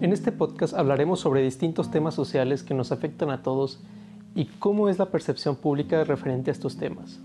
En este podcast hablaremos sobre distintos temas sociales que nos afectan a todos y cómo es la percepción pública referente a estos temas.